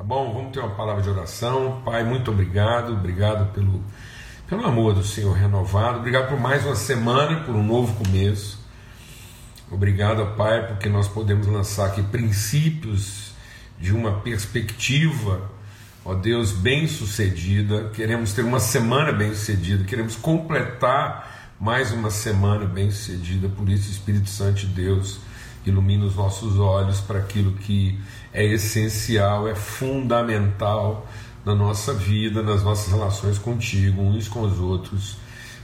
Tá bom? Vamos ter uma palavra de oração. Pai, muito obrigado. Obrigado pelo, pelo amor do Senhor renovado. Obrigado por mais uma semana, por um novo começo. Obrigado, Pai, porque nós podemos lançar aqui princípios de uma perspectiva, ó Deus, bem sucedida. Queremos ter uma semana bem sucedida, queremos completar mais uma semana bem sucedida. Por isso, Espírito Santo de Deus, ilumina os nossos olhos para aquilo que é essencial, é fundamental na nossa vida, nas nossas relações contigo, uns com os outros,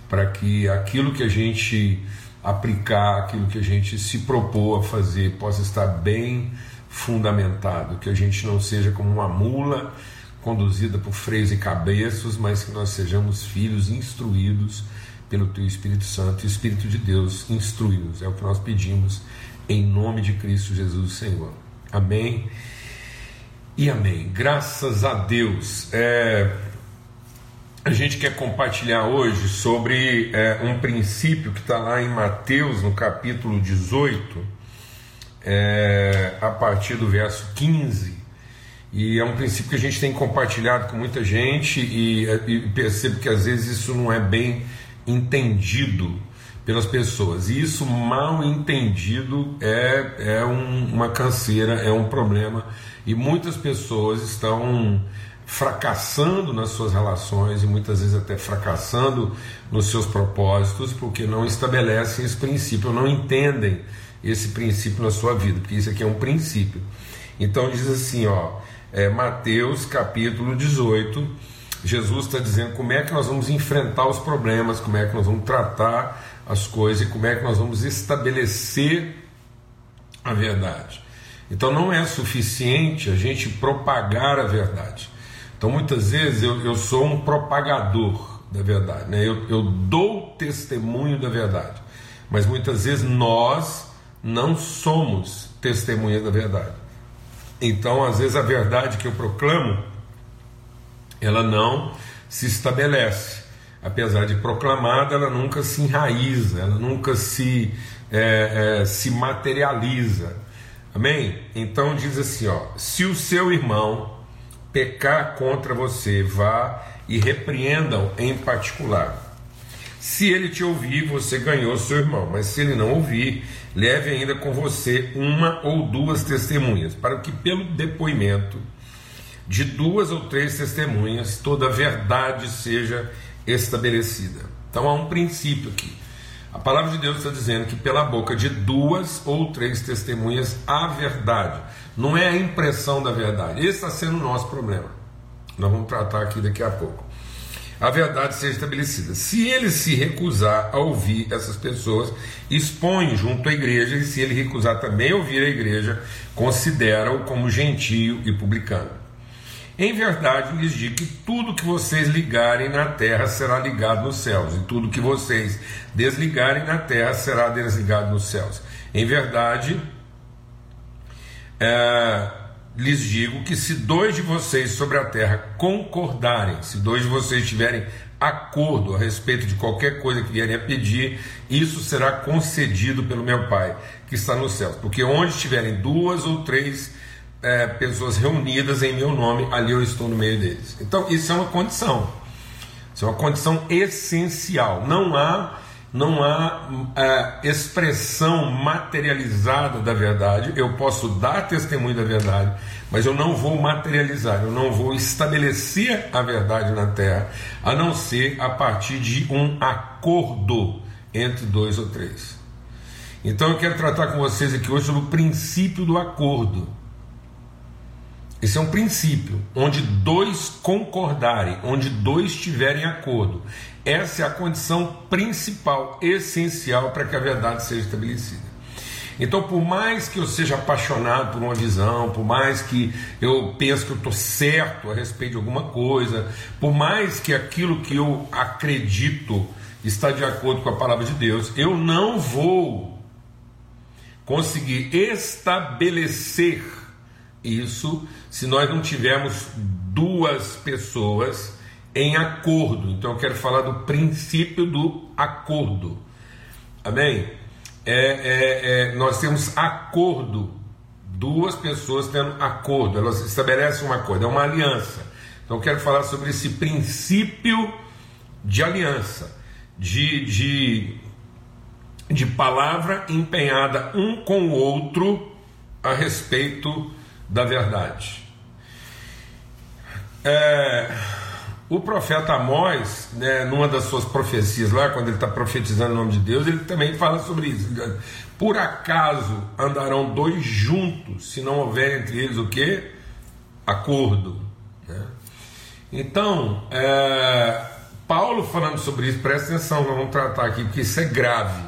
para que aquilo que a gente aplicar, aquilo que a gente se propor a fazer, possa estar bem fundamentado, que a gente não seja como uma mula conduzida por freios e cabeças, mas que nós sejamos filhos instruídos pelo Teu Espírito Santo, Espírito de Deus instrui-nos, é o que nós pedimos, em nome de Cristo Jesus, Senhor. Amém e amém. Graças a Deus. É, a gente quer compartilhar hoje sobre é, um princípio que está lá em Mateus, no capítulo 18, é, a partir do verso 15. E é um princípio que a gente tem compartilhado com muita gente e, e percebo que às vezes isso não é bem entendido pelas pessoas. E isso mal entendido é, é um, uma canseira, é um problema. E muitas pessoas estão fracassando nas suas relações e muitas vezes até fracassando nos seus propósitos porque não estabelecem esse princípio, não entendem esse princípio na sua vida, porque isso aqui é um princípio. Então diz assim, ó, é, Mateus capítulo 18, Jesus está dizendo como é que nós vamos enfrentar os problemas, como é que nós vamos tratar as coisas e como é que nós vamos estabelecer a verdade. Então não é suficiente a gente propagar a verdade. Então muitas vezes eu, eu sou um propagador da verdade, né? eu, eu dou testemunho da verdade, mas muitas vezes nós não somos testemunhas da verdade. Então às vezes a verdade que eu proclamo ela não se estabelece apesar de proclamada, ela nunca se enraiza, ela nunca se, é, é, se materializa. Amém? Então diz assim: ó, se o seu irmão pecar contra você, vá e repreenda-o em particular. Se ele te ouvir, você ganhou seu irmão, mas se ele não ouvir, leve ainda com você uma ou duas testemunhas, para que pelo depoimento de duas ou três testemunhas toda a verdade seja estabelecida. Então há um princípio aqui. A palavra de Deus está dizendo que pela boca de duas ou três testemunhas há verdade. Não é a impressão da verdade. Esse está sendo o nosso problema. Nós vamos tratar aqui daqui a pouco. A verdade seja estabelecida. Se ele se recusar a ouvir essas pessoas, expõe junto à igreja, e se ele recusar também a ouvir a igreja, considera-o como gentio e publicano. Em verdade lhes digo que tudo que vocês ligarem na terra será ligado nos céus, e tudo que vocês desligarem na terra será desligado nos céus. Em verdade, é, lhes digo que se dois de vocês sobre a terra concordarem, se dois de vocês tiverem acordo a respeito de qualquer coisa que vierem a pedir, isso será concedido pelo meu Pai que está nos céus. Porque onde estiverem duas ou três é, pessoas reunidas em meu nome, ali eu estou no meio deles. Então, isso é uma condição. Isso é uma condição essencial. Não há, não há é, expressão materializada da verdade. Eu posso dar testemunho da verdade, mas eu não vou materializar, eu não vou estabelecer a verdade na terra, a não ser a partir de um acordo entre dois ou três. Então eu quero tratar com vocês aqui hoje sobre o princípio do acordo. Esse é um princípio, onde dois concordarem, onde dois tiverem acordo. Essa é a condição principal, essencial para que a verdade seja estabelecida. Então, por mais que eu seja apaixonado por uma visão, por mais que eu pense que eu estou certo a respeito de alguma coisa, por mais que aquilo que eu acredito está de acordo com a palavra de Deus, eu não vou conseguir estabelecer isso se nós não tivermos duas pessoas em acordo. Então eu quero falar do princípio do acordo. Amém? É, é, é, nós temos acordo duas pessoas tendo acordo, elas estabelecem um acordo, é uma aliança. Então, eu quero falar sobre esse princípio de aliança, de, de, de palavra empenhada um com o outro a respeito da verdade. É, o profeta Amós, né, numa das suas profecias lá, quando ele está profetizando o nome de Deus, ele também fala sobre isso. Por acaso andarão dois juntos, se não houver entre eles o que? Acordo. Né? Então, é, Paulo falando sobre isso, presta atenção, nós vamos tratar aqui, porque isso é grave.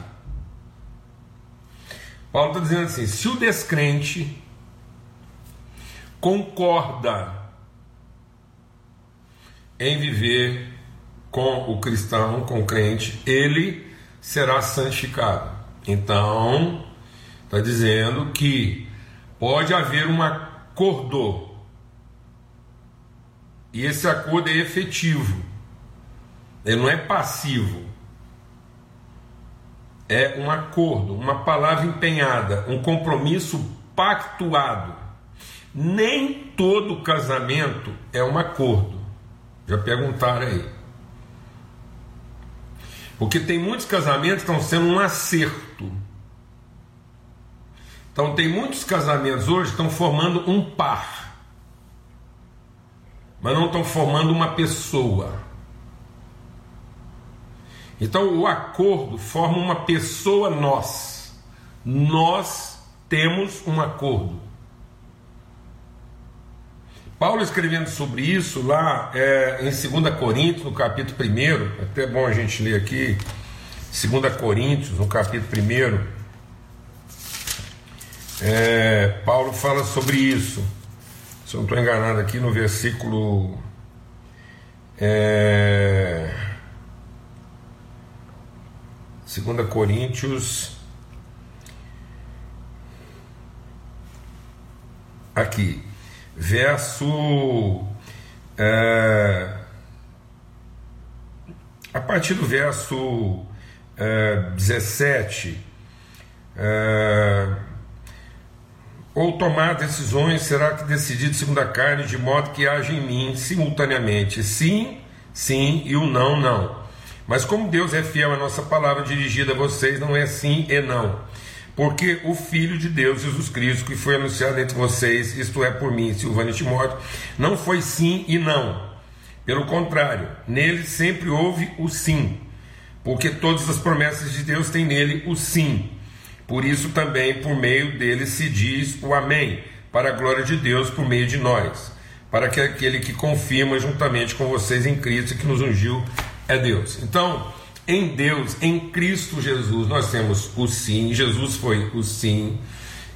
Paulo está dizendo assim: se o descrente concorda em viver com o cristão, com o crente, ele será santificado. Então, está dizendo que pode haver um acordo, e esse acordo é efetivo, ele não é passivo, é um acordo, uma palavra empenhada, um compromisso pactuado. Nem todo casamento é um acordo. Já perguntaram aí. Porque tem muitos casamentos que estão sendo um acerto. Então tem muitos casamentos hoje que estão formando um par. Mas não estão formando uma pessoa. Então o acordo forma uma pessoa nós. Nós temos um acordo. Paulo escrevendo sobre isso lá é, em 2 Coríntios, no capítulo 1, é até bom a gente ler aqui, 2 Coríntios, no capítulo 1, é, Paulo fala sobre isso. Se eu não estou enganado aqui no versículo. É, 2 Coríntios. Aqui, verso. É, a partir do verso é, 17. É, ou tomar decisões, será que decidido segundo a carne, de modo que haja em mim simultaneamente sim, sim e o não, não. Mas como Deus é fiel à nossa palavra dirigida a vocês, não é sim e não. Porque o Filho de Deus, Jesus Cristo, que foi anunciado entre vocês, isto é, por mim, Silvano Timóteo, não foi sim e não. Pelo contrário, nele sempre houve o sim. Porque todas as promessas de Deus têm nele o sim. Por isso também, por meio dele, se diz o Amém, para a glória de Deus por meio de nós. Para que aquele que confirma juntamente com vocês em Cristo que nos ungiu é Deus. Então, em Deus, em Cristo Jesus, nós temos o sim, Jesus foi o sim,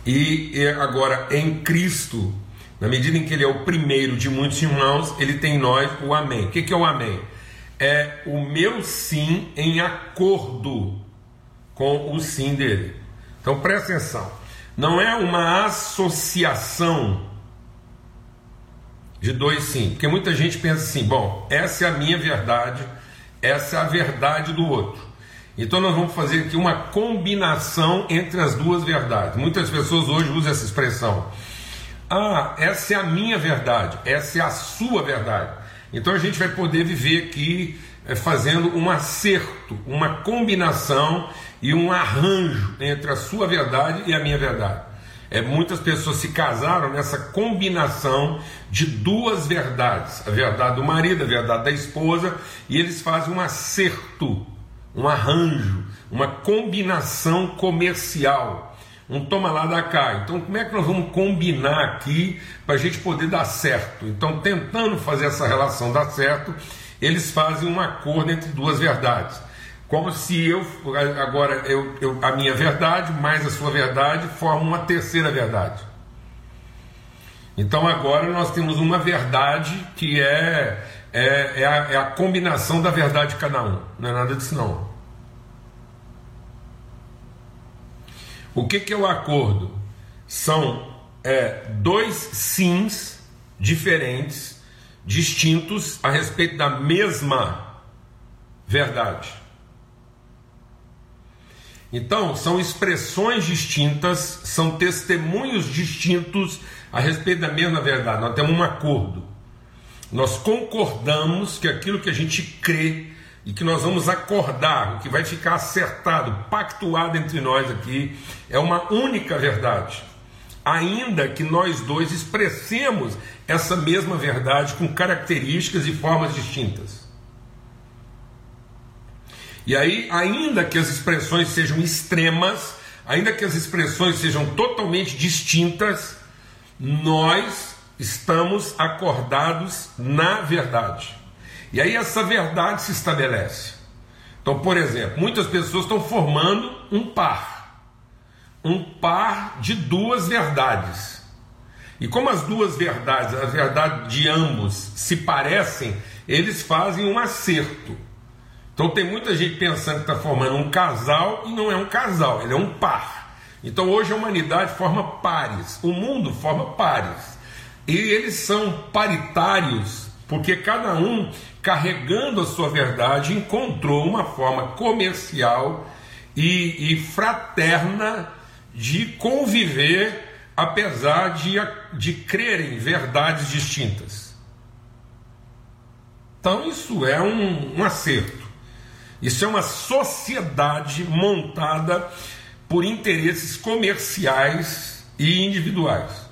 e agora em Cristo, na medida em que Ele é o primeiro de muitos irmãos, Ele tem em nós o Amém. O que é o Amém? É o meu sim em acordo com o sim dele. Então presta atenção, não é uma associação de dois sim, porque muita gente pensa assim: bom, essa é a minha verdade essa é a verdade do outro. Então nós vamos fazer aqui uma combinação entre as duas verdades. Muitas pessoas hoje usam essa expressão. Ah, essa é a minha verdade, essa é a sua verdade. Então a gente vai poder viver aqui é, fazendo um acerto, uma combinação e um arranjo entre a sua verdade e a minha verdade. É, muitas pessoas se casaram nessa combinação de duas verdades: a verdade do marido, a verdade da esposa, e eles fazem um acerto, um arranjo, uma combinação comercial. Um toma lá da cá. Então, como é que nós vamos combinar aqui para a gente poder dar certo? Então, tentando fazer essa relação dar certo, eles fazem um acordo entre duas verdades como se eu agora eu, eu, a minha verdade mais a sua verdade formam uma terceira verdade. Então agora nós temos uma verdade que é, é, é, a, é a combinação da verdade de cada um. Não é nada disso não. O que, que é o acordo? São é, dois sims diferentes, distintos a respeito da mesma verdade. Então, são expressões distintas, são testemunhos distintos a respeito da mesma verdade. Nós temos um acordo. Nós concordamos que aquilo que a gente crê e que nós vamos acordar, o que vai ficar acertado, pactuado entre nós aqui, é uma única verdade. Ainda que nós dois expressemos essa mesma verdade com características e formas distintas. E aí, ainda que as expressões sejam extremas, ainda que as expressões sejam totalmente distintas, nós estamos acordados na verdade. E aí essa verdade se estabelece. Então, por exemplo, muitas pessoas estão formando um par, um par de duas verdades. E como as duas verdades, a verdade de ambos se parecem, eles fazem um acerto. Então tem muita gente pensando que está formando um casal e não é um casal, ele é um par. Então hoje a humanidade forma pares, o mundo forma pares. E eles são paritários porque cada um, carregando a sua verdade, encontrou uma forma comercial e, e fraterna de conviver, apesar de, de crerem verdades distintas. Então, isso é um, um acerto. Isso é uma sociedade montada por interesses comerciais e individuais.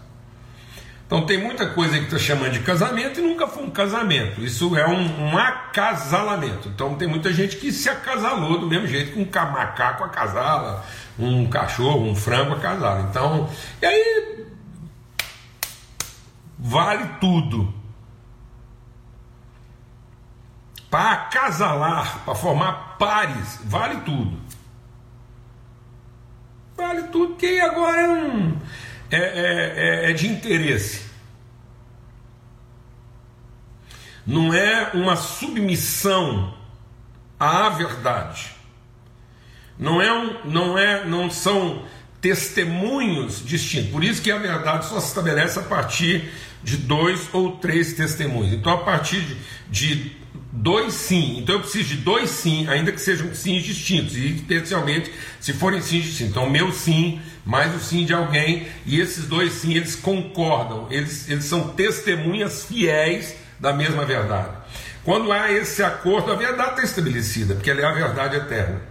Então tem muita coisa que está chamando de casamento e nunca foi um casamento. Isso é um, um, acasalamento. Então tem muita gente que se acasalou do mesmo jeito que um macaco acasala, um cachorro, um frango acasala. Então, e aí vale tudo. Para acasalar, para formar pares, vale tudo. Vale tudo, que agora é um, é, é, é, é de interesse. Não é uma submissão à verdade. Não é, um, não é, não são testemunhos distintos. Por isso que a verdade só se estabelece a partir de dois ou três testemunhos. Então, a partir de, de dois sim. Então, eu preciso de dois sim, ainda que sejam sims distintos. E, especialmente, se forem sims distintos. Então, meu sim, mais o sim de alguém. E esses dois sim, eles concordam. Eles, eles são testemunhas fiéis da mesma verdade. Quando há esse acordo, a verdade está estabelecida, porque ela é a verdade eterna.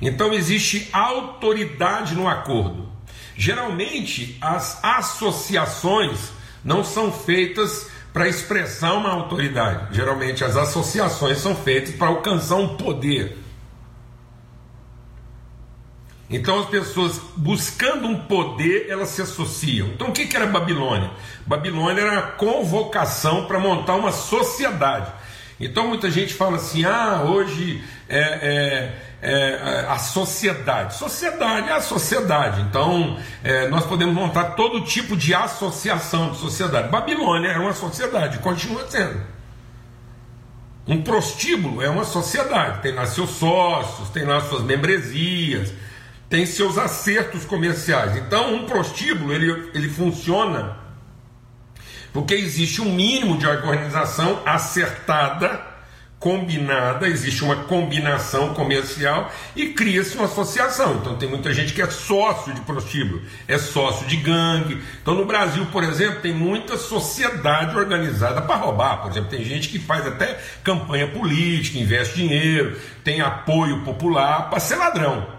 Então existe autoridade no acordo. Geralmente, as associações não são feitas para expressar uma autoridade. Geralmente, as associações são feitas para alcançar um poder. Então as pessoas buscando um poder, elas se associam. Então o que, era Babilônia? Babilônia era a convocação para montar uma sociedade. Então muita gente fala assim: ah, hoje é, é, é a sociedade. Sociedade é a sociedade. Então é, nós podemos montar todo tipo de associação de sociedade. Babilônia era uma sociedade, continua sendo. Um prostíbulo é uma sociedade, tem lá seus sócios, tem lá suas membresias tem seus acertos comerciais. Então, um prostíbulo ele, ele funciona porque existe um mínimo de organização acertada, combinada, existe uma combinação comercial e cria-se uma associação. Então, tem muita gente que é sócio de prostíbulo, é sócio de gangue. Então, no Brasil, por exemplo, tem muita sociedade organizada para roubar. Por exemplo, tem gente que faz até campanha política, investe dinheiro, tem apoio popular para ser ladrão.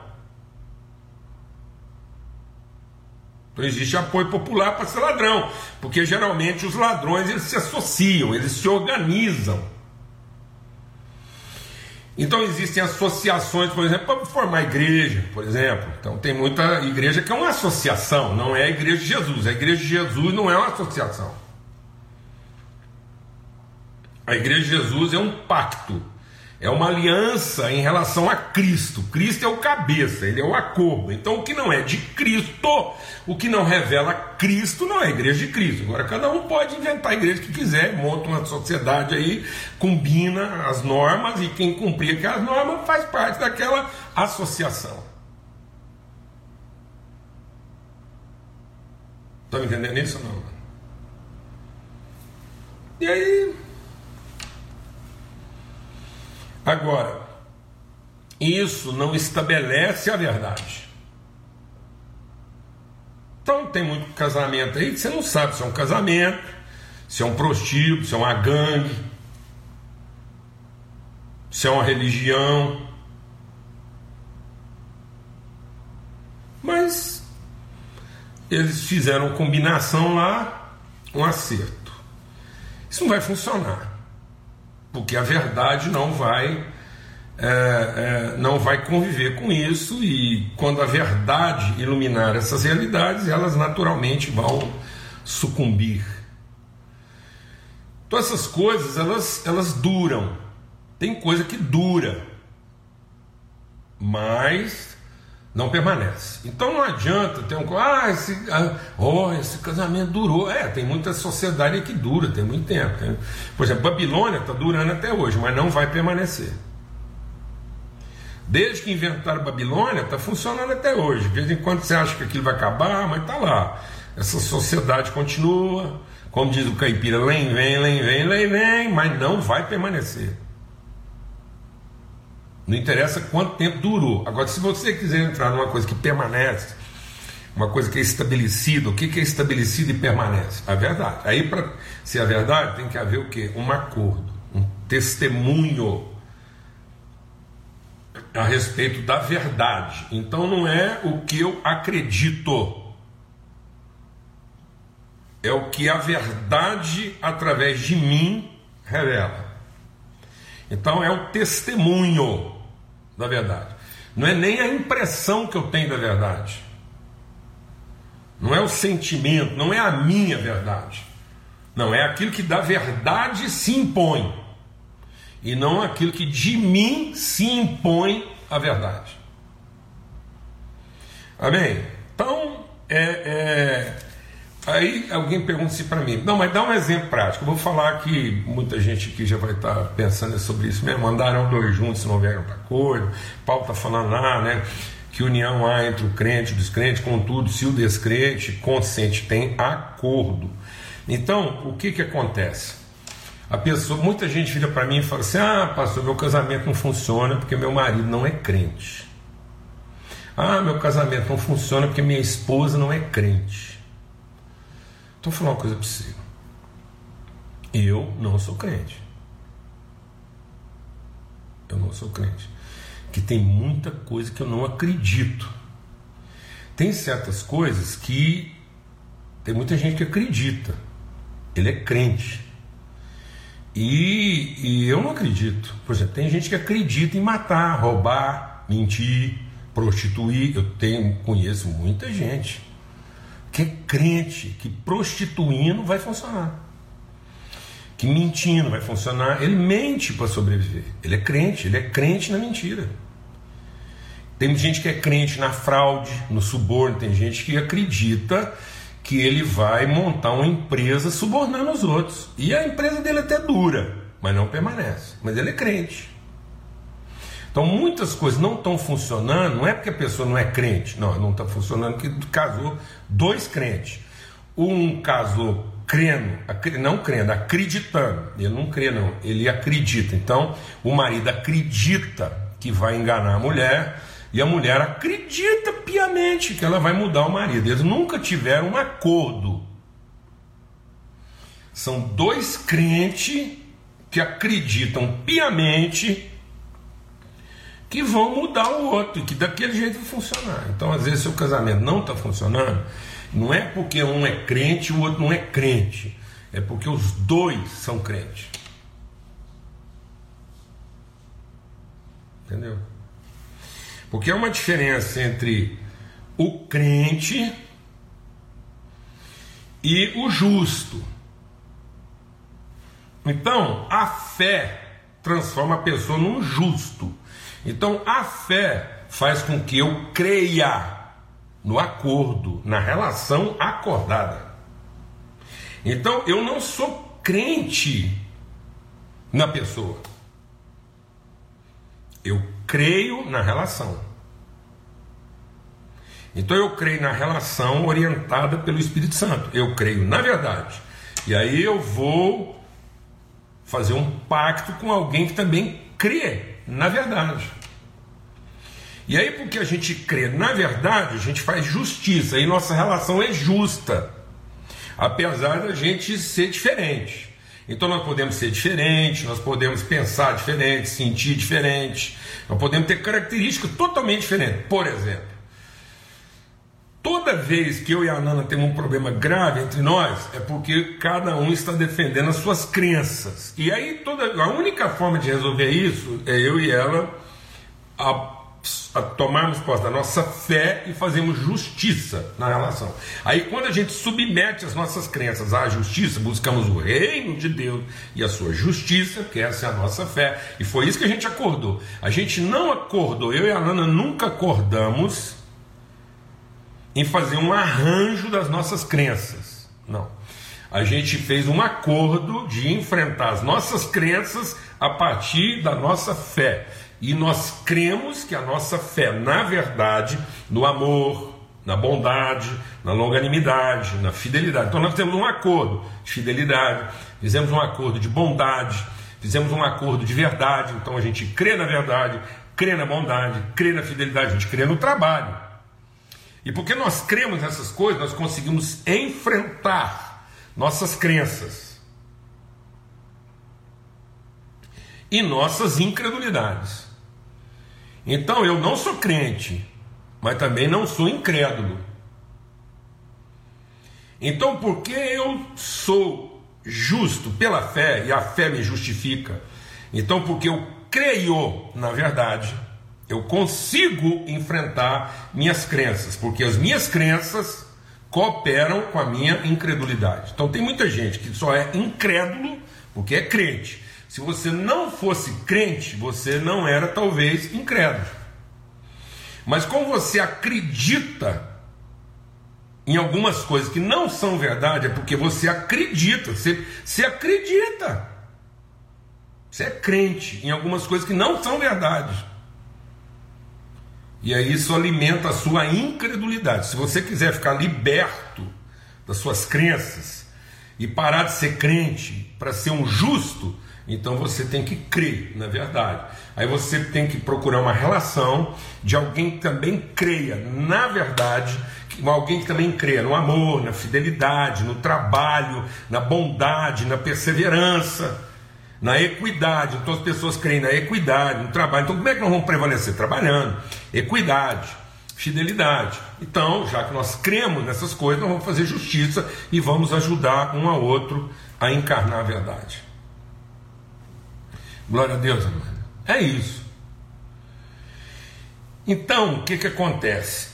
Então existe apoio popular para ser ladrão, porque geralmente os ladrões eles se associam, eles se organizam. Então existem associações, por exemplo, para formar igreja, por exemplo. Então tem muita igreja que é uma associação, não é a igreja de Jesus. A igreja de Jesus não é uma associação. A igreja de Jesus é um pacto é uma aliança em relação a Cristo. Cristo é o cabeça, ele é o acordo. Então, o que não é de Cristo, o que não revela Cristo, não é igreja de Cristo. Agora, cada um pode inventar a igreja que quiser, monta uma sociedade aí, combina as normas e quem cumprir aquelas normas faz parte daquela associação. Estão entendendo isso ou não? E aí, Agora, isso não estabelece a verdade. Então tem muito casamento aí que você não sabe se é um casamento, se é um prostíbulo, se é uma gangue, se é uma religião. Mas eles fizeram combinação lá, um acerto. Isso não vai funcionar, porque a verdade não vai é, é, não vai conviver com isso e quando a verdade iluminar essas realidades, elas naturalmente vão sucumbir. Então essas coisas elas, elas duram. Tem coisa que dura, mas não permanece. Então não adianta ter um. Ah, esse, ah, oh, esse casamento durou. É, tem muita sociedade que dura, tem muito tempo. Tem, por exemplo, Babilônia está durando até hoje, mas não vai permanecer. Desde que inventaram Babilônia, está funcionando até hoje. De vez em quando você acha que aquilo vai acabar, mas está lá. Essa sociedade continua, como diz o caipira, vem, vem, vem, vem, vem, vem, mas não vai permanecer. Não interessa quanto tempo durou. Agora, se você quiser entrar numa coisa que permanece, uma coisa que é estabelecida, o que é estabelecido e permanece? A verdade. Aí, para ser a verdade, tem que haver o quê? Um acordo, um testemunho a respeito da verdade. Então não é o que eu acredito, é o que a verdade através de mim revela. Então é o testemunho da verdade. Não é nem a impressão que eu tenho da verdade. Não é o sentimento, não é a minha verdade. Não, é aquilo que da verdade se impõe e não aquilo que de mim se impõe a verdade. Amém? Então, é, é, aí alguém pergunta se para mim, não, mas dá um exemplo prático. Eu vou falar que muita gente aqui já vai estar pensando sobre isso mesmo. Andaram dois juntos, não vieram para acordo. Paulo está falando lá, né? Que união há entre o crente e o descrente, contudo, se o descrente consente, tem acordo. Então, o que, que acontece? A pessoa, muita gente vira para mim e fala assim: "Ah, pastor, meu casamento não funciona porque meu marido não é crente". Ah, meu casamento não funciona porque minha esposa não é crente. Vou falar uma coisa para você. Eu não sou crente. Eu não sou crente. Que tem muita coisa que eu não acredito. Tem certas coisas que tem muita gente que acredita. Ele é crente. E, e, eu não acredito. Por exemplo, tem gente que acredita em matar, roubar, mentir, prostituir. Eu tenho, conheço muita gente que é crente que prostituindo vai funcionar. Que mentindo vai funcionar. Ele mente para sobreviver. Ele é crente, ele é crente na mentira. Tem gente que é crente na fraude, no suborno, tem gente que acredita que ele vai montar uma empresa subornando os outros. E a empresa dele até dura, mas não permanece. Mas ele é crente. Então muitas coisas não estão funcionando, não é porque a pessoa não é crente, não, não está funcionando porque casou dois crentes. Um casou crendo, não crendo, acreditando. Ele não crê, não, ele acredita. Então o marido acredita que vai enganar a mulher e a mulher acredita piamente que ela vai mudar o marido. Eles nunca tiveram um acordo. São dois crentes que acreditam piamente que vão mudar o outro, que daquele jeito vai funcionar. Então, às vezes, se o casamento não está funcionando, não é porque um é crente e o outro não é crente, é porque os dois são crentes. Entendeu? Porque há uma diferença entre o crente e o justo. Então, a fé transforma a pessoa num justo. Então, a fé faz com que eu creia no acordo, na relação acordada. Então, eu não sou crente na pessoa. Eu creio na relação. Então eu creio na relação orientada pelo Espírito Santo. Eu creio na verdade. E aí eu vou fazer um pacto com alguém que também crê na verdade. E aí, porque a gente crê na verdade, a gente faz justiça e nossa relação é justa, apesar da gente ser diferente. Então nós podemos ser diferentes, nós podemos pensar diferente, sentir diferente, nós podemos ter características totalmente diferentes. Por exemplo, toda vez que eu e a Nana temos um problema grave entre nós, é porque cada um está defendendo as suas crenças. E aí toda a única forma de resolver isso é eu e ela a a tomarmos posse da nossa fé e fazemos justiça na relação. Aí, quando a gente submete as nossas crenças à justiça, buscamos o reino de Deus e a sua justiça, que essa é a nossa fé, e foi isso que a gente acordou. A gente não acordou, eu e a Lana nunca acordamos em fazer um arranjo das nossas crenças. Não. A gente fez um acordo de enfrentar as nossas crenças a partir da nossa fé. E nós cremos que a nossa fé, na verdade, no amor, na bondade, na longanimidade, na fidelidade. Então nós temos um acordo de fidelidade, fizemos um acordo de bondade, fizemos um acordo de verdade. Então a gente crê na verdade, crê na bondade, crê na fidelidade, a gente crê no trabalho. E porque nós cremos nessas coisas, nós conseguimos enfrentar nossas crenças e nossas incredulidades. Então eu não sou crente, mas também não sou incrédulo. Então, porque eu sou justo pela fé e a fé me justifica, então, porque eu creio na verdade, eu consigo enfrentar minhas crenças, porque as minhas crenças cooperam com a minha incredulidade. Então, tem muita gente que só é incrédulo porque é crente, se você não fosse crente, você não era talvez incrédulo. Mas como você acredita em algumas coisas que não são verdade, é porque você acredita, você, você acredita. Você é crente em algumas coisas que não são verdade. E aí isso alimenta a sua incredulidade. Se você quiser ficar liberto das suas crenças e parar de ser crente para ser um justo, então você tem que crer na verdade. Aí você tem que procurar uma relação de alguém que também creia na verdade, alguém que também creia no amor, na fidelidade, no trabalho, na bondade, na perseverança, na equidade. Então as pessoas creem na equidade, no trabalho. Então como é que nós vamos prevalecer? Trabalhando. Equidade, fidelidade. Então, já que nós cremos nessas coisas, nós vamos fazer justiça e vamos ajudar um ao outro a encarnar a verdade. Glória a Deus, amado. É isso. Então, o que, que acontece?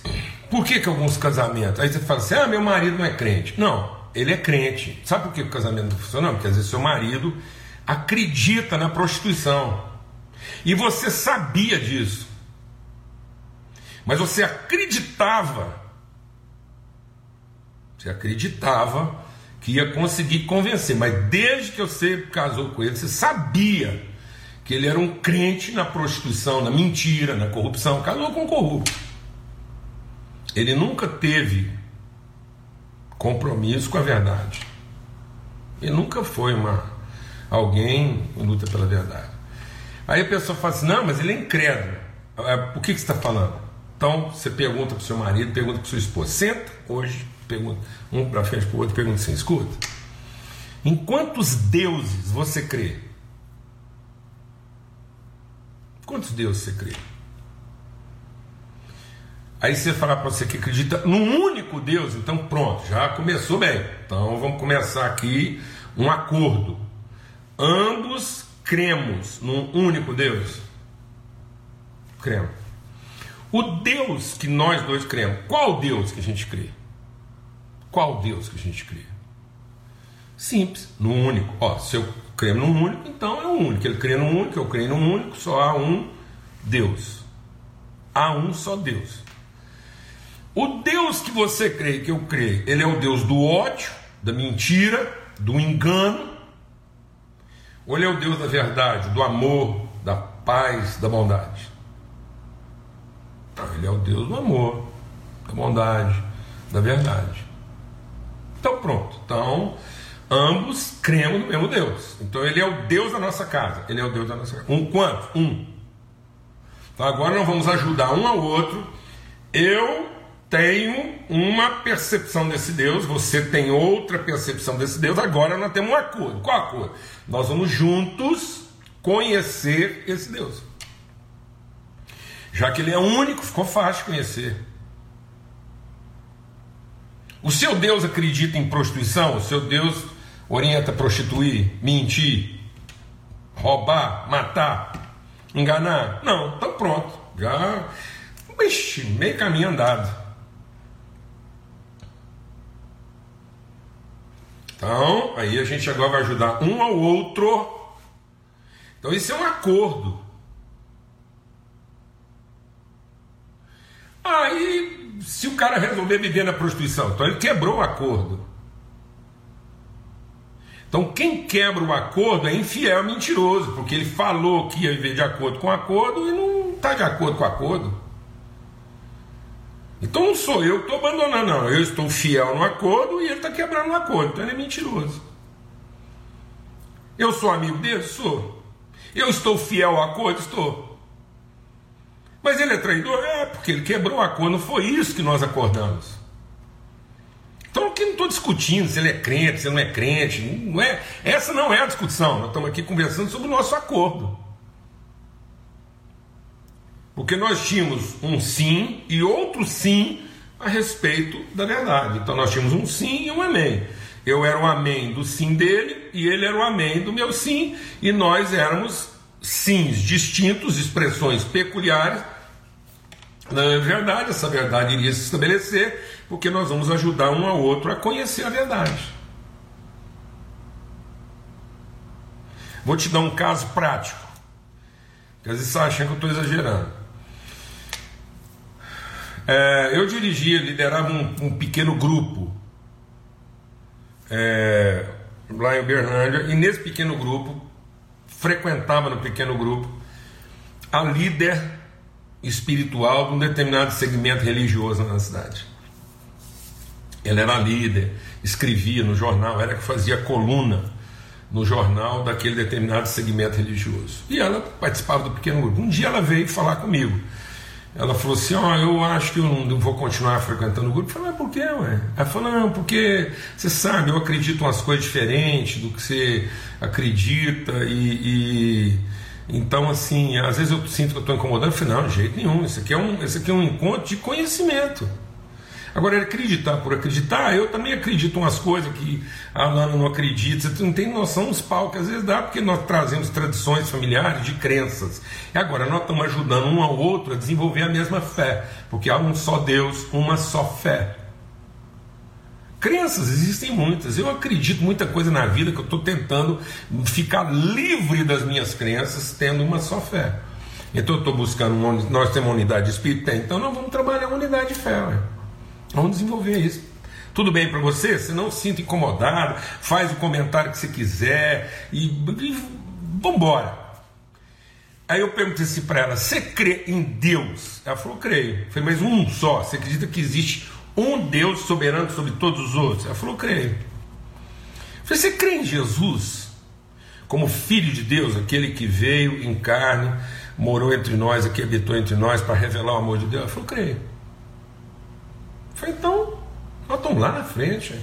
Por que, que alguns casamentos? Aí você fala assim: ah, meu marido não é crente. Não, ele é crente. Sabe por que o casamento não funciona? Porque às vezes seu marido acredita na prostituição. E você sabia disso. Mas você acreditava. Você acreditava que ia conseguir convencer. Mas desde que você casou com ele, você sabia que ele era um crente na prostituição, na mentira, na corrupção, casou com um corrupto. Ele nunca teve compromisso com a verdade. Ele nunca foi uma alguém luta pela verdade. Aí a pessoa fala assim: não, mas ele é incrédulo. É, por que, que você está falando? Então você pergunta para o seu marido, pergunta para sua esposa. Senta hoje, pergunta um para frente para o outro, pergunta assim: escuta. Em quantos deuses você crê? Quantos deuses você crê? Aí você fala para você que acredita num único Deus, então pronto, já começou bem. Então vamos começar aqui um acordo. Ambos cremos num único Deus. Cremos. O Deus que nós dois cremos, qual Deus que a gente crê? Qual Deus que a gente crê? Simples, no único. Ó, se eu creio num único, então é um único. Ele crê num único, eu creio num único, só há um Deus. Há um só Deus. O Deus que você crê, que eu creio, ele é o Deus do ódio, da mentira, do engano, ou ele é o Deus da verdade, do amor, da paz, da bondade? Ele é o Deus do amor, da bondade, da verdade. Então pronto. Então, Ambos cremos no mesmo Deus. Então ele é o Deus da nossa casa. Ele é o Deus da nossa casa. Um quanto? Um. Então agora nós vamos ajudar um ao outro. Eu tenho uma percepção desse Deus, você tem outra percepção desse Deus, agora nós temos um acordo. Qual acordo? Nós vamos juntos conhecer esse Deus. Já que ele é único, ficou fácil conhecer. O seu Deus acredita em prostituição? O seu Deus orienta a prostituir, mentir, roubar, matar, enganar? Não, então pronto. Já, ixi, meio caminho andado. Então, aí a gente agora vai ajudar um ao outro. Então, isso é um acordo. Aí, se o cara resolver viver na prostituição, então ele quebrou o acordo. Então, quem quebra o acordo é infiel, mentiroso, porque ele falou que ia viver de acordo com o acordo e não está de acordo com o acordo. Então não sou eu que estou abandonando, não. Eu estou fiel no acordo e ele está quebrando o acordo. Então ele é mentiroso. Eu sou amigo dele? Sou. Eu estou fiel ao acordo? Estou. Mas ele é traidor? É, porque ele quebrou o acordo. Não foi isso que nós acordamos. Então aqui não estou discutindo se ele é crente, se ele não é crente. Não é, essa não é a discussão. Nós estamos aqui conversando sobre o nosso acordo. Porque nós tínhamos um sim e outro sim a respeito da verdade. Então nós tínhamos um sim e um amém. Eu era o amém do sim dele e ele era o amém do meu sim, e nós éramos sims distintos, expressões peculiares. Na verdade, essa verdade iria se estabelecer, porque nós vamos ajudar um ao outro a conhecer a verdade. Vou te dar um caso prático. Porque às vezes você acha que eu estou exagerando. É, eu dirigia, liderava um, um pequeno grupo é, lá em Uberlândia, e nesse pequeno grupo, frequentava no pequeno grupo a líder espiritual de um determinado segmento religioso na cidade. Ela era líder, escrevia no jornal, era que fazia coluna no jornal daquele determinado segmento religioso. E ela participava do pequeno grupo. Um dia ela veio falar comigo. Ela falou assim: Ó, oh, eu acho que eu não vou continuar frequentando o grupo. Eu falei: Mas por quê, ué? Ela falou: Não, porque você sabe, eu acredito umas coisas diferentes do que você acredita e. e... Então, assim, às vezes eu sinto que eu estou incomodando. Eu falei: Não, de jeito nenhum. Isso aqui é um, isso aqui é um encontro de conhecimento. Agora, acreditar por acreditar, eu também acredito umas coisas que a Alana não acredita. Você não tem noção dos pau que às vezes dá, porque nós trazemos tradições familiares de crenças. E agora nós estamos ajudando um ao outro a desenvolver a mesma fé, porque há um só Deus, uma só fé. Crenças existem muitas. Eu acredito muita coisa na vida que eu estou tentando ficar livre das minhas crenças, tendo uma só fé. Então eu estou buscando, nós temos uma unidade de espírito, então nós vamos trabalhar a unidade de fé. Ué. Vamos desenvolver isso. Tudo bem para você? Você não se sinta incomodado, faz o comentário que você quiser e, e vambora. Aí eu perguntei assim para ela: Você crê em Deus? Ela falou: Creio. Eu falei: Mas um só? Você acredita que existe um Deus soberano sobre todos os outros? Ela falou: Creio. Eu falei: Você crê em Jesus como Filho de Deus, aquele que veio em carne, morou entre nós, aqui habitou entre nós para revelar o amor de Deus? Ela falou: Creio. Falei, então, nós estamos lá na frente.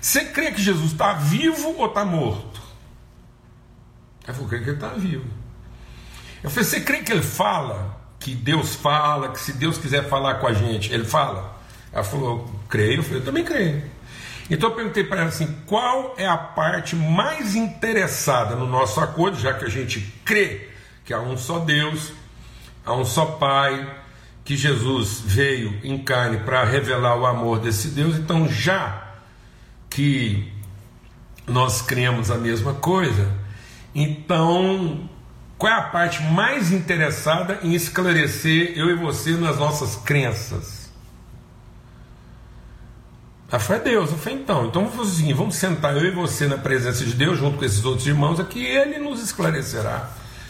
Você crê que Jesus está vivo ou está morto? Ela falou, creio que ele está vivo. Eu falei, você crê que ele fala? Que Deus fala, que se Deus quiser falar com a gente, ele fala? Ela falou, creio. Eu falei, eu também creio. Então eu perguntei para ela assim: qual é a parte mais interessada no nosso acordo, já que a gente crê que há um só Deus, há um só Pai, que Jesus veio em carne para revelar o amor desse Deus, então já que nós cremos a mesma coisa, então qual é a parte mais interessada em esclarecer eu e você nas nossas crenças? A fé é Deus. Eu falei, então, então vamos fazer o seguinte: vamos sentar eu e você na presença de Deus, junto com esses outros irmãos aqui, ele nos esclarecerá.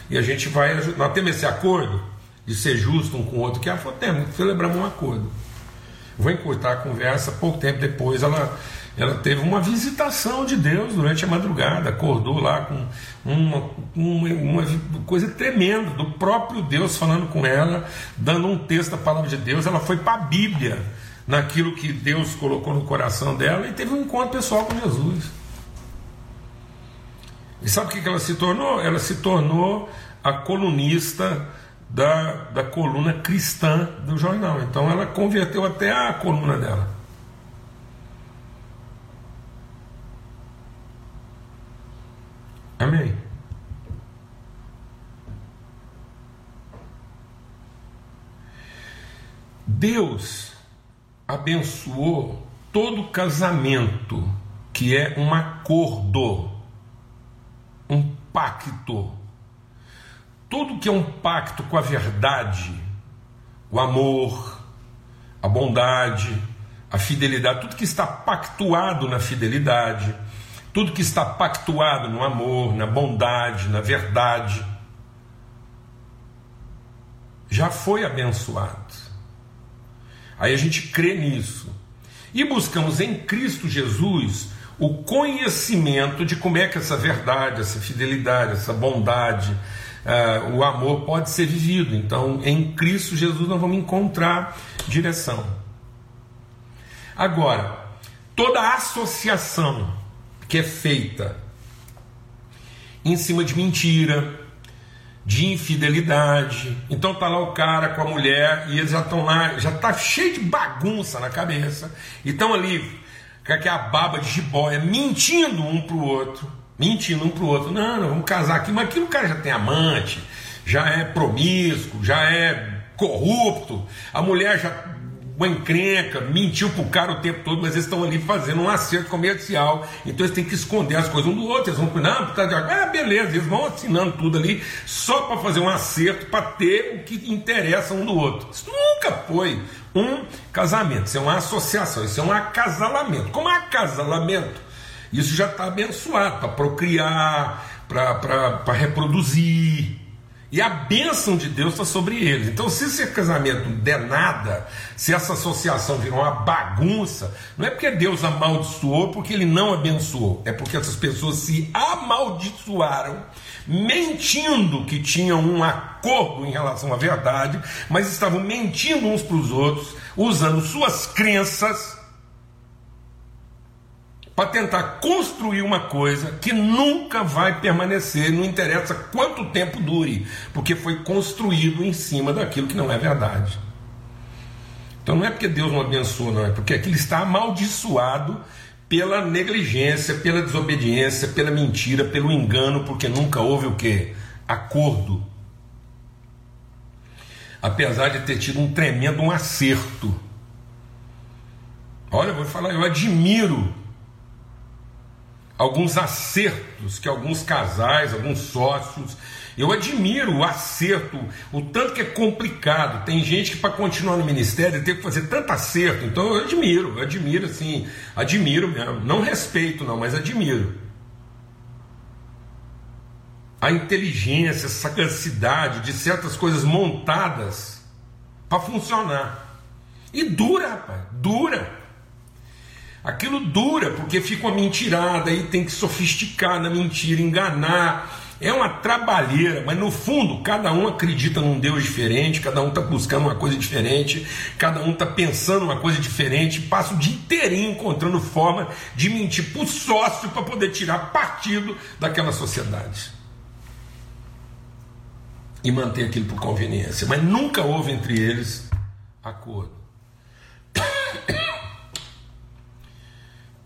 E a gente vai. Nós temos esse acordo de ser justo um com o outro, que ela falou, temos, celebramos um acordo. Vou encurtar a conversa, pouco tempo depois ela ela teve uma visitação de Deus durante a madrugada, acordou lá com uma, uma, uma, coisa tremenda do próprio Deus falando com ela, dando um texto da palavra de Deus. Ela foi para a Bíblia, naquilo que Deus colocou no coração dela, e teve um encontro pessoal com Jesus. E sabe o que ela se tornou? Ela se tornou a colunista da, da coluna cristã do jornal. Então ela converteu até a coluna dela. Amém. Deus abençoou todo casamento que é um acordo, um pacto. Tudo que é um pacto com a verdade, o amor, a bondade, a fidelidade, tudo que está pactuado na fidelidade, tudo que está pactuado no amor, na bondade, na verdade, já foi abençoado. Aí a gente crê nisso. E buscamos em Cristo Jesus o conhecimento de como é que essa verdade, essa fidelidade, essa bondade, uh, o amor pode ser vivido. Então, em Cristo Jesus nós vamos encontrar direção. Agora, toda associação que é feita em cima de mentira, de infidelidade. Então tá lá o cara com a mulher e eles já estão lá, já tá cheio de bagunça na cabeça. E estão ali com aquela baba de jiboia, mentindo um pro outro. Mentindo um pro outro. Não, não, vamos casar aqui. Mas aqui o cara já tem amante, já é promíscuo, já é corrupto. A mulher já uma encrenca, mentiu pro cara o tempo todo, mas eles estão ali fazendo um acerto comercial, então eles têm que esconder as coisas um do outro, eles vão, não, tá de ah, beleza, eles vão assinando tudo ali só para fazer um acerto, para ter o que interessa um do outro. Isso nunca foi um casamento, isso é uma associação, isso é um acasalamento. Como é acasalamento? Isso já está abençoado para procriar, para reproduzir. E a bênção de Deus está sobre eles. Então, se esse casamento der nada, se essa associação virou uma bagunça, não é porque Deus amaldiçoou, porque ele não abençoou. É porque essas pessoas se amaldiçoaram, mentindo que tinham um acordo em relação à verdade, mas estavam mentindo uns para os outros, usando suas crenças para tentar construir uma coisa que nunca vai permanecer, não interessa quanto tempo dure, porque foi construído em cima daquilo que não é verdade. Então não é porque Deus não abençoa, não, é porque aquilo está amaldiçoado pela negligência, pela desobediência, pela mentira, pelo engano, porque nunca houve o que? Acordo. Apesar de ter tido um tremendo um acerto. Olha, eu vou falar, eu admiro alguns acertos que alguns casais, alguns sócios. Eu admiro o acerto, o tanto que é complicado. Tem gente que para continuar no ministério tem que fazer tanto acerto. Então eu admiro, eu admiro assim, admiro mesmo. Não respeito não, mas admiro. A inteligência, a sagacidade de certas coisas montadas para funcionar. E dura, rapaz, dura. Aquilo dura porque fica uma mentirada e tem que sofisticar na mentira, enganar. É uma trabalheira, mas no fundo cada um acredita num Deus diferente, cada um está buscando uma coisa diferente, cada um está pensando uma coisa diferente, passa o dia inteirinho encontrando forma de mentir para o sócio para poder tirar partido daquela sociedade e manter aquilo por conveniência. Mas nunca houve entre eles acordo.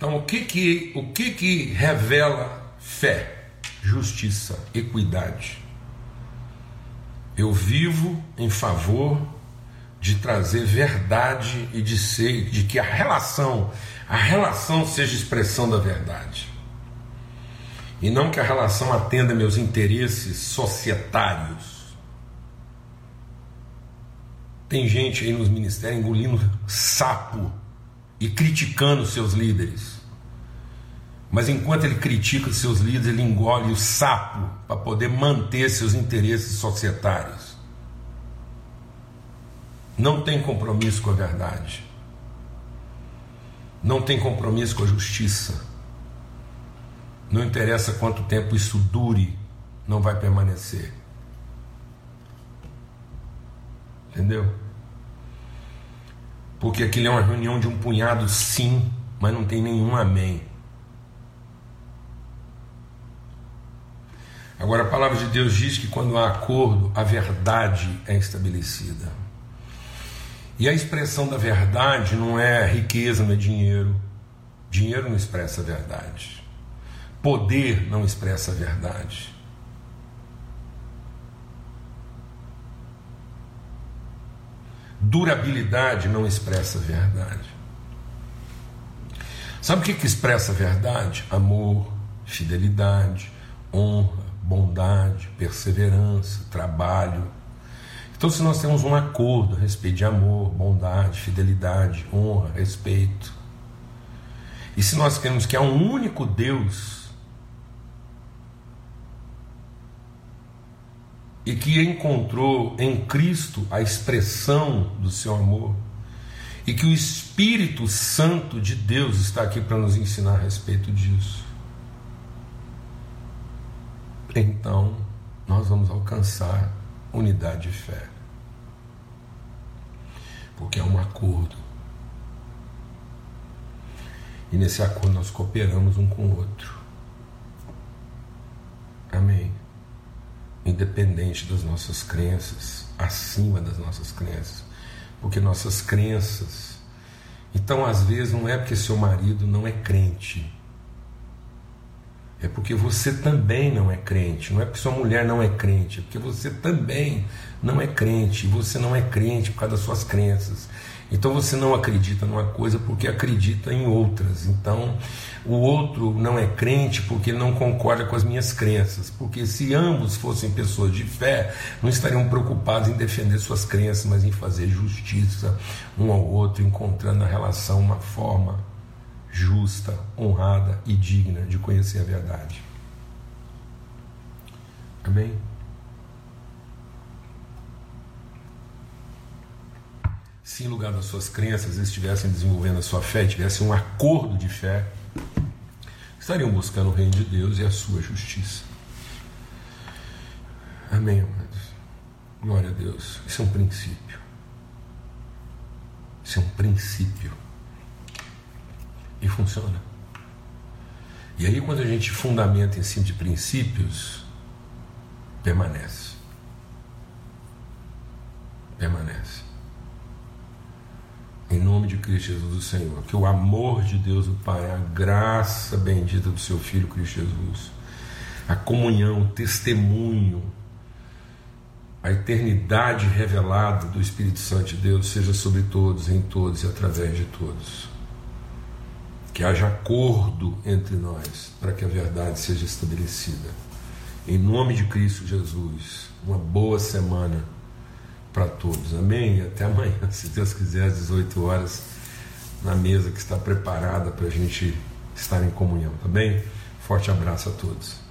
Então, o que que, o que, que revela fé, justiça, equidade? Eu vivo em favor de trazer verdade e de ser, de que a relação, a relação seja expressão da verdade. E não que a relação atenda meus interesses societários. Tem gente aí nos ministérios engolindo sapo e criticando seus líderes. Mas enquanto ele critica seus líderes, ele engole o sapo para poder manter seus interesses societários. Não tem compromisso com a verdade. não tem compromisso com a justiça. Não interessa quanto tempo isso dure, não vai permanecer. Entendeu? Porque aquilo é uma reunião de um punhado sim, mas não tem nenhum amém. Agora a palavra de Deus diz que quando há acordo, a verdade é estabelecida. E a expressão da verdade não é riqueza, não é dinheiro. Dinheiro não expressa a verdade. Poder não expressa a verdade. Durabilidade não expressa a verdade. Sabe o que, que expressa a verdade? Amor, fidelidade, honra, bondade, perseverança, trabalho. Então, se nós temos um acordo a respeito de amor, bondade, fidelidade, honra, respeito, e se nós queremos que há um único Deus e que encontrou em Cristo a expressão do seu amor, e que o Espírito Santo de Deus está aqui para nos ensinar a respeito disso então nós vamos alcançar unidade de fé. Porque é um acordo. E nesse acordo nós cooperamos um com o outro. Amém. Independente das nossas crenças, acima das nossas crenças. Porque nossas crenças. Então, às vezes, não é porque seu marido não é crente é porque você também não é crente. Não é porque sua mulher não é crente, é porque você também não é crente. Você não é crente por causa das suas crenças. Então você não acredita numa coisa porque acredita em outras. Então o outro não é crente porque ele não concorda com as minhas crenças. Porque se ambos fossem pessoas de fé, não estariam preocupados em defender suas crenças, mas em fazer justiça um ao outro, encontrando na relação uma forma justa, honrada e digna de conhecer a verdade. Amém? Se em lugar das suas crenças eles estivessem desenvolvendo a sua fé, tivessem um acordo de fé, estariam buscando o reino de Deus e a sua justiça. Amém, amados? Glória a Deus. Isso é um princípio. Isso é um princípio e funciona. E aí, quando a gente fundamenta em cima de princípios, permanece. Permanece. Em nome de Cristo Jesus, o Senhor. Que o amor de Deus, o Pai, a graça bendita do seu Filho Cristo Jesus, a comunhão, o testemunho, a eternidade revelada do Espírito Santo de Deus seja sobre todos, em todos e através de todos que haja acordo entre nós para que a verdade seja estabelecida. Em nome de Cristo Jesus, uma boa semana para todos. Amém? E até amanhã, se Deus quiser, às 18 horas, na mesa que está preparada para a gente estar em comunhão. Tá bem? Forte abraço a todos.